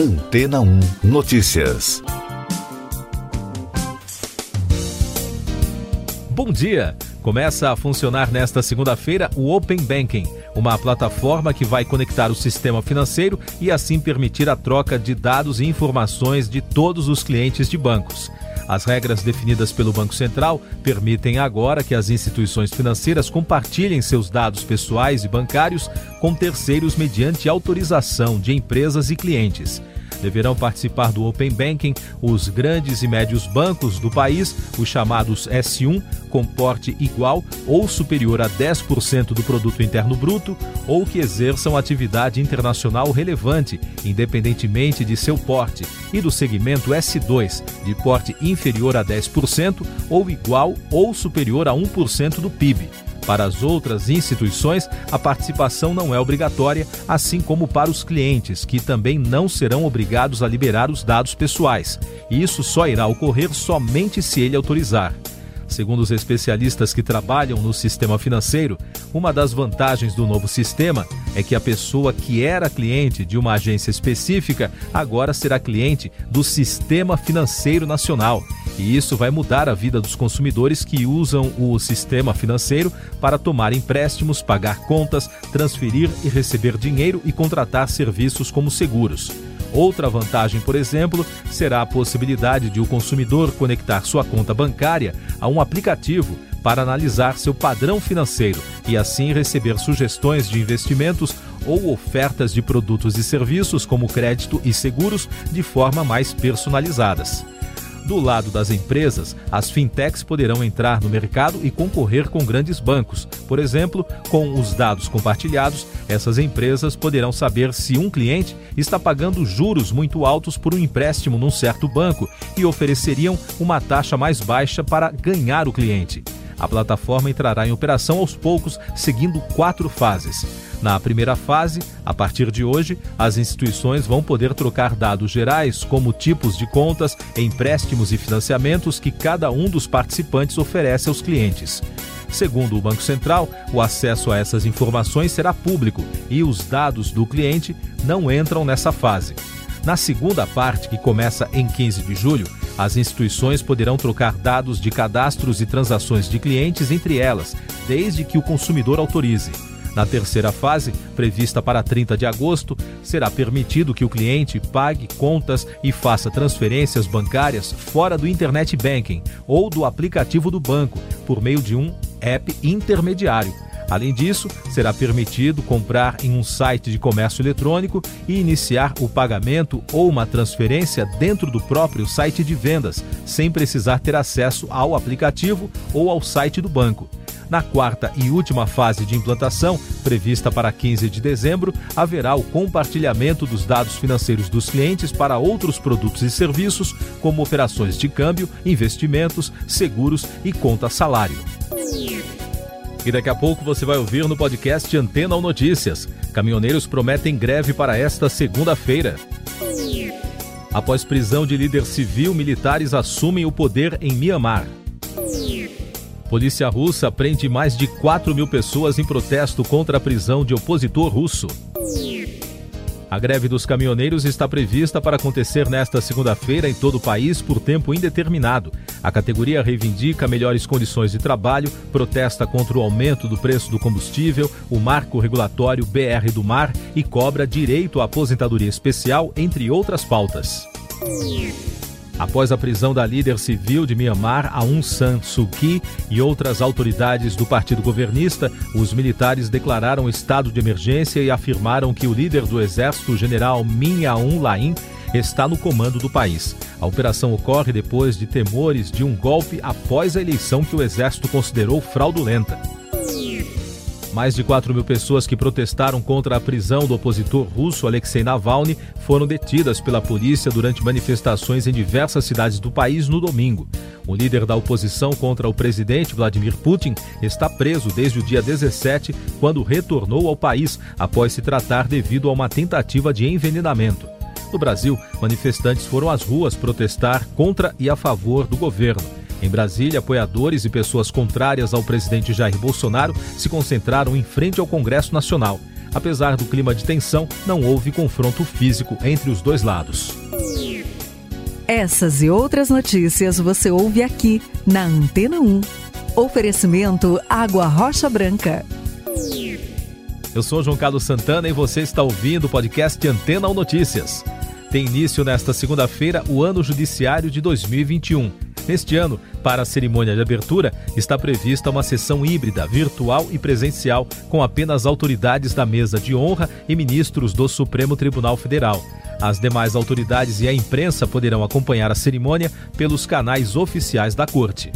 Antena 1 Notícias. Bom dia! Começa a funcionar nesta segunda-feira o Open Banking, uma plataforma que vai conectar o sistema financeiro e assim permitir a troca de dados e informações de todos os clientes de bancos. As regras definidas pelo Banco Central permitem agora que as instituições financeiras compartilhem seus dados pessoais e bancários com terceiros mediante autorização de empresas e clientes. Deverão participar do Open Banking os grandes e médios bancos do país, os chamados S1, com porte igual ou superior a 10% do produto interno bruto, ou que exerçam atividade internacional relevante, independentemente de seu porte, e do segmento S2, de porte inferior a 10% ou igual ou superior a 1% do PIB. Para as outras instituições, a participação não é obrigatória, assim como para os clientes, que também não serão obrigados a liberar os dados pessoais. Isso só irá ocorrer somente se ele autorizar. Segundo os especialistas que trabalham no sistema financeiro, uma das vantagens do novo sistema é que a pessoa que era cliente de uma agência específica agora será cliente do Sistema Financeiro Nacional. E isso vai mudar a vida dos consumidores que usam o sistema financeiro para tomar empréstimos, pagar contas, transferir e receber dinheiro e contratar serviços como seguros. Outra vantagem, por exemplo, será a possibilidade de o consumidor conectar sua conta bancária a um aplicativo para analisar seu padrão financeiro e assim receber sugestões de investimentos ou ofertas de produtos e serviços como crédito e seguros de forma mais personalizadas. Do lado das empresas, as fintechs poderão entrar no mercado e concorrer com grandes bancos. Por exemplo, com os dados compartilhados, essas empresas poderão saber se um cliente está pagando juros muito altos por um empréstimo num certo banco e ofereceriam uma taxa mais baixa para ganhar o cliente. A plataforma entrará em operação aos poucos, seguindo quatro fases. Na primeira fase, a partir de hoje, as instituições vão poder trocar dados gerais, como tipos de contas, empréstimos e financiamentos que cada um dos participantes oferece aos clientes. Segundo o Banco Central, o acesso a essas informações será público e os dados do cliente não entram nessa fase. Na segunda parte, que começa em 15 de julho, as instituições poderão trocar dados de cadastros e transações de clientes entre elas, desde que o consumidor autorize. Na terceira fase, prevista para 30 de agosto, será permitido que o cliente pague contas e faça transferências bancárias fora do Internet Banking ou do aplicativo do banco, por meio de um app intermediário. Além disso, será permitido comprar em um site de comércio eletrônico e iniciar o pagamento ou uma transferência dentro do próprio site de vendas, sem precisar ter acesso ao aplicativo ou ao site do banco. Na quarta e última fase de implantação, prevista para 15 de dezembro, haverá o compartilhamento dos dados financeiros dos clientes para outros produtos e serviços, como operações de câmbio, investimentos, seguros e conta salário. E daqui a pouco você vai ouvir no podcast Antena ou Notícias. Caminhoneiros prometem greve para esta segunda-feira. Após prisão de líder civil, militares assumem o poder em Mianmar. Polícia russa prende mais de 4 mil pessoas em protesto contra a prisão de opositor russo. A greve dos caminhoneiros está prevista para acontecer nesta segunda-feira em todo o país por tempo indeterminado. A categoria reivindica melhores condições de trabalho, protesta contra o aumento do preço do combustível, o marco regulatório BR do Mar e cobra direito à aposentadoria especial, entre outras pautas. Após a prisão da líder civil de Myanmar, Aung San Suu Kyi, e outras autoridades do partido governista, os militares declararam estado de emergência e afirmaram que o líder do exército, general Min Aung Hlaing, está no comando do país. A operação ocorre depois de temores de um golpe após a eleição que o exército considerou fraudulenta. Mais de 4 mil pessoas que protestaram contra a prisão do opositor russo Alexei Navalny foram detidas pela polícia durante manifestações em diversas cidades do país no domingo. O líder da oposição contra o presidente Vladimir Putin está preso desde o dia 17, quando retornou ao país após se tratar devido a uma tentativa de envenenamento. No Brasil, manifestantes foram às ruas protestar contra e a favor do governo. Em Brasília, apoiadores e pessoas contrárias ao presidente Jair Bolsonaro se concentraram em frente ao Congresso Nacional. Apesar do clima de tensão, não houve confronto físico entre os dois lados. Essas e outras notícias você ouve aqui na Antena 1. Oferecimento Água Rocha Branca. Eu sou João Carlos Santana e você está ouvindo o podcast Antena 1 Notícias. Tem início nesta segunda-feira o ano judiciário de 2021. Neste ano, para a cerimônia de abertura, está prevista uma sessão híbrida, virtual e presencial, com apenas autoridades da mesa de honra e ministros do Supremo Tribunal Federal. As demais autoridades e a imprensa poderão acompanhar a cerimônia pelos canais oficiais da Corte.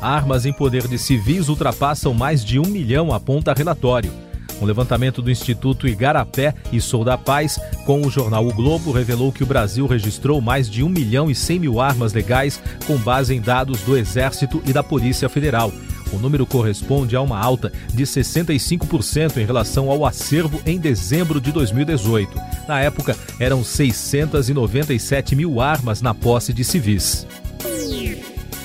Armas em poder de civis ultrapassam mais de um milhão, aponta relatório. Um levantamento do Instituto Igarapé e Sou da Paz com o jornal O Globo revelou que o Brasil registrou mais de 1 milhão e 100 mil armas legais com base em dados do Exército e da Polícia Federal. O número corresponde a uma alta de 65% em relação ao acervo em dezembro de 2018. Na época, eram 697 mil armas na posse de civis.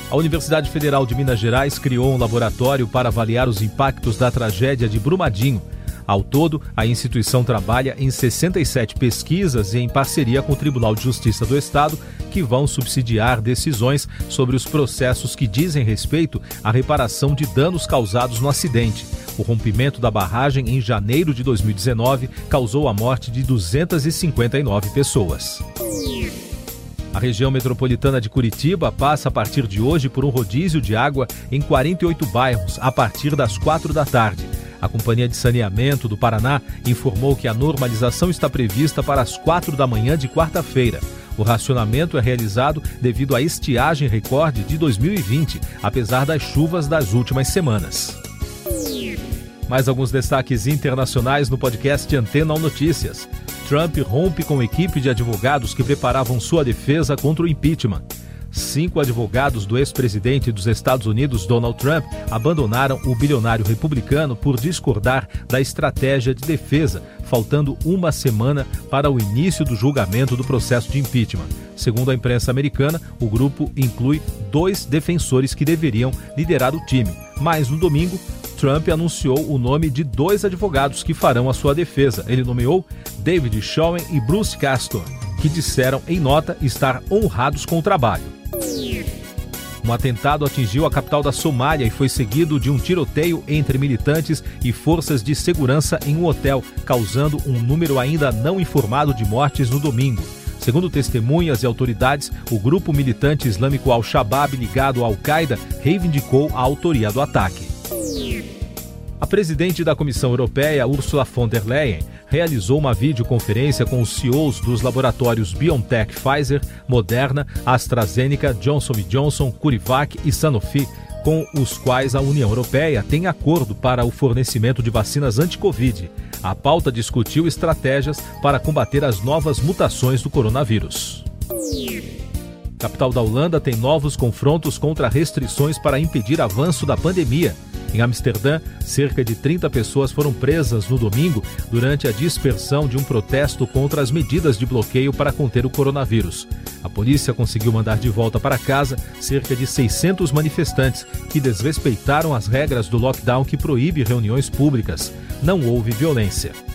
A Universidade Federal de Minas Gerais criou um laboratório para avaliar os impactos da tragédia de Brumadinho. Ao todo, a instituição trabalha em 67 pesquisas em parceria com o Tribunal de Justiça do Estado, que vão subsidiar decisões sobre os processos que dizem respeito à reparação de danos causados no acidente. O rompimento da barragem em janeiro de 2019 causou a morte de 259 pessoas. A região metropolitana de Curitiba passa a partir de hoje por um rodízio de água em 48 bairros a partir das 4 da tarde. A Companhia de Saneamento do Paraná informou que a normalização está prevista para as quatro da manhã de quarta-feira. O racionamento é realizado devido à estiagem recorde de 2020, apesar das chuvas das últimas semanas. Mais alguns destaques internacionais no podcast Antena ou Notícias. Trump rompe com equipe de advogados que preparavam sua defesa contra o impeachment cinco advogados do ex-presidente dos Estados Unidos, Donald Trump, abandonaram o bilionário republicano por discordar da estratégia de defesa, faltando uma semana para o início do julgamento do processo de impeachment. Segundo a imprensa americana, o grupo inclui dois defensores que deveriam liderar o time. Mas no domingo, Trump anunciou o nome de dois advogados que farão a sua defesa. Ele nomeou David Schoen e Bruce Castor, que disseram em nota estar honrados com o trabalho. Um atentado atingiu a capital da Somália e foi seguido de um tiroteio entre militantes e forças de segurança em um hotel, causando um número ainda não informado de mortes no domingo. Segundo testemunhas e autoridades, o grupo militante islâmico Al-Shabaab ligado à Al-Qaeda reivindicou a autoria do ataque. A presidente da Comissão Europeia, Ursula von der Leyen, realizou uma videoconferência com os CEOs dos laboratórios BioNTech Pfizer, Moderna, AstraZeneca, Johnson Johnson, Curivac e Sanofi, com os quais a União Europeia tem acordo para o fornecimento de vacinas anti-Covid. A pauta discutiu estratégias para combater as novas mutações do coronavírus. Capital da Holanda tem novos confrontos contra restrições para impedir avanço da pandemia. Em Amsterdã, cerca de 30 pessoas foram presas no domingo durante a dispersão de um protesto contra as medidas de bloqueio para conter o coronavírus. A polícia conseguiu mandar de volta para casa cerca de 600 manifestantes que desrespeitaram as regras do lockdown que proíbe reuniões públicas. Não houve violência.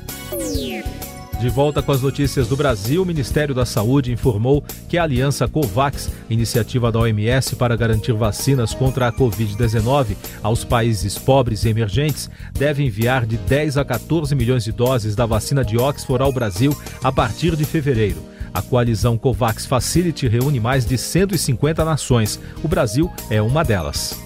De volta com as notícias do Brasil, o Ministério da Saúde informou que a Aliança COVAX, iniciativa da OMS para garantir vacinas contra a Covid-19 aos países pobres e emergentes, deve enviar de 10 a 14 milhões de doses da vacina de Oxford ao Brasil a partir de fevereiro. A coalizão COVAX Facility reúne mais de 150 nações. O Brasil é uma delas.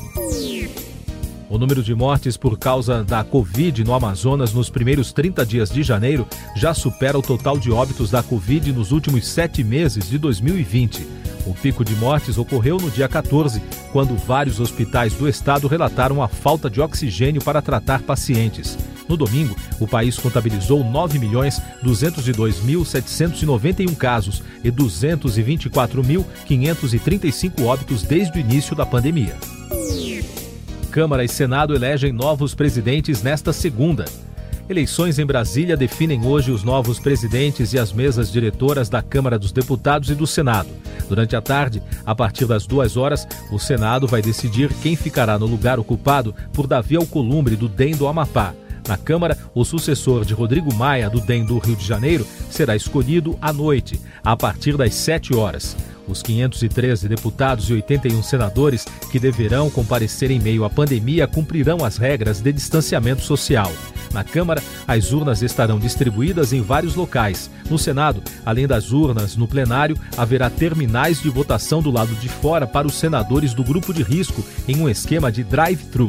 O número de mortes por causa da Covid no Amazonas nos primeiros 30 dias de janeiro já supera o total de óbitos da Covid nos últimos sete meses de 2020. O pico de mortes ocorreu no dia 14, quando vários hospitais do estado relataram a falta de oxigênio para tratar pacientes. No domingo, o país contabilizou 9.202.791 casos e 224.535 óbitos desde o início da pandemia. Câmara e Senado elegem novos presidentes nesta segunda. Eleições em Brasília definem hoje os novos presidentes e as mesas diretoras da Câmara dos Deputados e do Senado. Durante a tarde, a partir das duas horas, o Senado vai decidir quem ficará no lugar ocupado por Davi Alcolumbre, do DEM do Amapá. Na Câmara, o sucessor de Rodrigo Maia, do DEM do Rio de Janeiro, será escolhido à noite, a partir das 7 horas. Os 513 deputados e 81 senadores que deverão comparecer em meio à pandemia cumprirão as regras de distanciamento social. Na Câmara, as urnas estarão distribuídas em vários locais. No Senado, além das urnas no plenário, haverá terminais de votação do lado de fora para os senadores do grupo de risco em um esquema de drive-thru.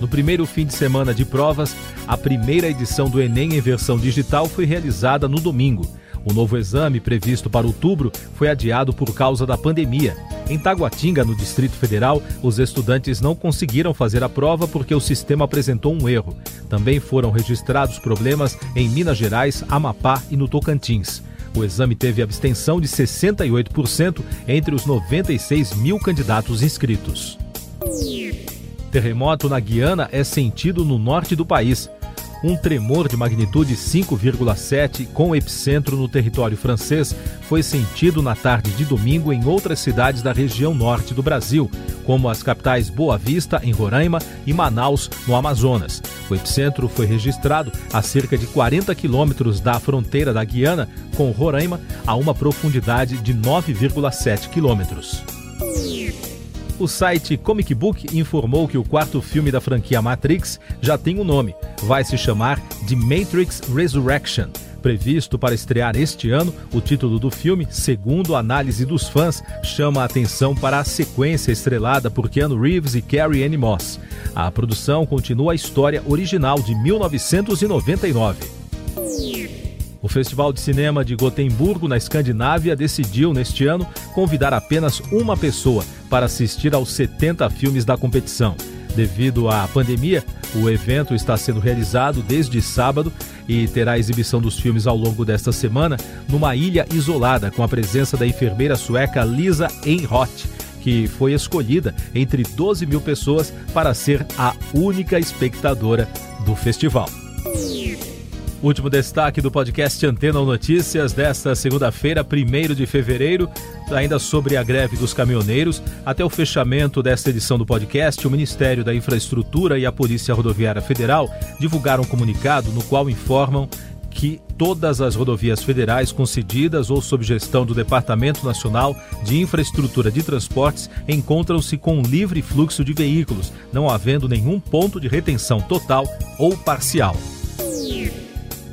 No primeiro fim de semana de provas, a primeira edição do Enem em versão digital foi realizada no domingo. O novo exame, previsto para outubro, foi adiado por causa da pandemia. Em Taguatinga, no Distrito Federal, os estudantes não conseguiram fazer a prova porque o sistema apresentou um erro. Também foram registrados problemas em Minas Gerais, Amapá e no Tocantins. O exame teve abstenção de 68% entre os 96 mil candidatos inscritos. Terremoto na Guiana é sentido no norte do país. Um tremor de magnitude 5,7 com epicentro no território francês foi sentido na tarde de domingo em outras cidades da região norte do Brasil, como as capitais Boa Vista, em Roraima, e Manaus, no Amazonas. O epicentro foi registrado a cerca de 40 quilômetros da fronteira da Guiana com Roraima, a uma profundidade de 9,7 quilômetros. O site Comic Book informou que o quarto filme da franquia Matrix já tem um nome. Vai se chamar The Matrix Resurrection. Previsto para estrear este ano, o título do filme, segundo a análise dos fãs, chama a atenção para a sequência estrelada por Keanu Reeves e Carrie Anne Moss. A produção continua a história original de 1999. O Festival de Cinema de Gotemburgo, na Escandinávia, decidiu, neste ano, convidar apenas uma pessoa para assistir aos 70 filmes da competição. Devido à pandemia, o evento está sendo realizado desde sábado e terá exibição dos filmes ao longo desta semana numa ilha isolada com a presença da enfermeira sueca Lisa Einroth, que foi escolhida entre 12 mil pessoas para ser a única espectadora do festival. Último destaque do podcast Antena Notícias desta segunda-feira, 1 de fevereiro, ainda sobre a greve dos caminhoneiros. Até o fechamento desta edição do podcast, o Ministério da Infraestrutura e a Polícia Rodoviária Federal divulgaram um comunicado no qual informam que todas as rodovias federais concedidas ou sob gestão do Departamento Nacional de Infraestrutura de Transportes encontram-se com livre fluxo de veículos, não havendo nenhum ponto de retenção total ou parcial.